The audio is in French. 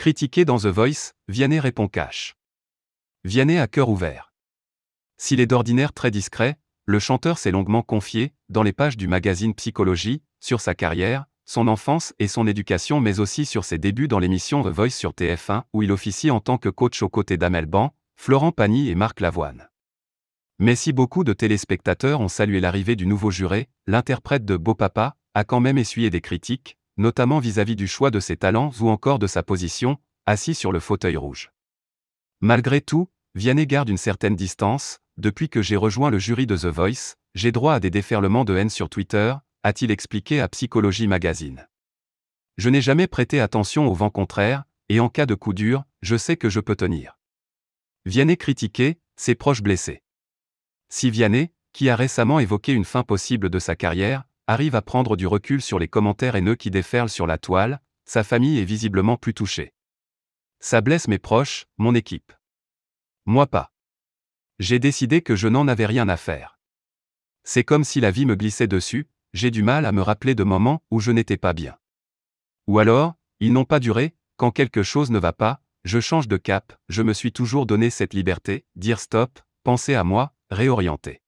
Critiqué dans The Voice, Vianney répond cash. Vianney a cœur ouvert. S'il est d'ordinaire très discret, le chanteur s'est longuement confié, dans les pages du magazine Psychologie, sur sa carrière, son enfance et son éducation mais aussi sur ses débuts dans l'émission The Voice sur TF1 où il officie en tant que coach aux côtés d'Amel Ban, Florent Pagny et Marc Lavoine. Mais si beaucoup de téléspectateurs ont salué l'arrivée du nouveau juré, l'interprète de Beau Papa a quand même essuyé des critiques, notamment vis-à-vis du choix de ses talents ou encore de sa position, assis sur le fauteuil rouge. Malgré tout, Vianney garde une certaine distance, depuis que j'ai rejoint le jury de The Voice, j'ai droit à des déferlements de haine sur Twitter, a-t-il expliqué à Psychologie Magazine. Je n'ai jamais prêté attention au vent contraire, et en cas de coup dur, je sais que je peux tenir. Vianney critiqué, ses proches blessés. Si Vianney, qui a récemment évoqué une fin possible de sa carrière, arrive à prendre du recul sur les commentaires haineux qui déferlent sur la toile, sa famille est visiblement plus touchée. Ça blesse mes proches, mon équipe. Moi pas. J'ai décidé que je n'en avais rien à faire. C'est comme si la vie me glissait dessus, j'ai du mal à me rappeler de moments où je n'étais pas bien. Ou alors, ils n'ont pas duré, quand quelque chose ne va pas, je change de cap, je me suis toujours donné cette liberté, dire stop, penser à moi, réorienter.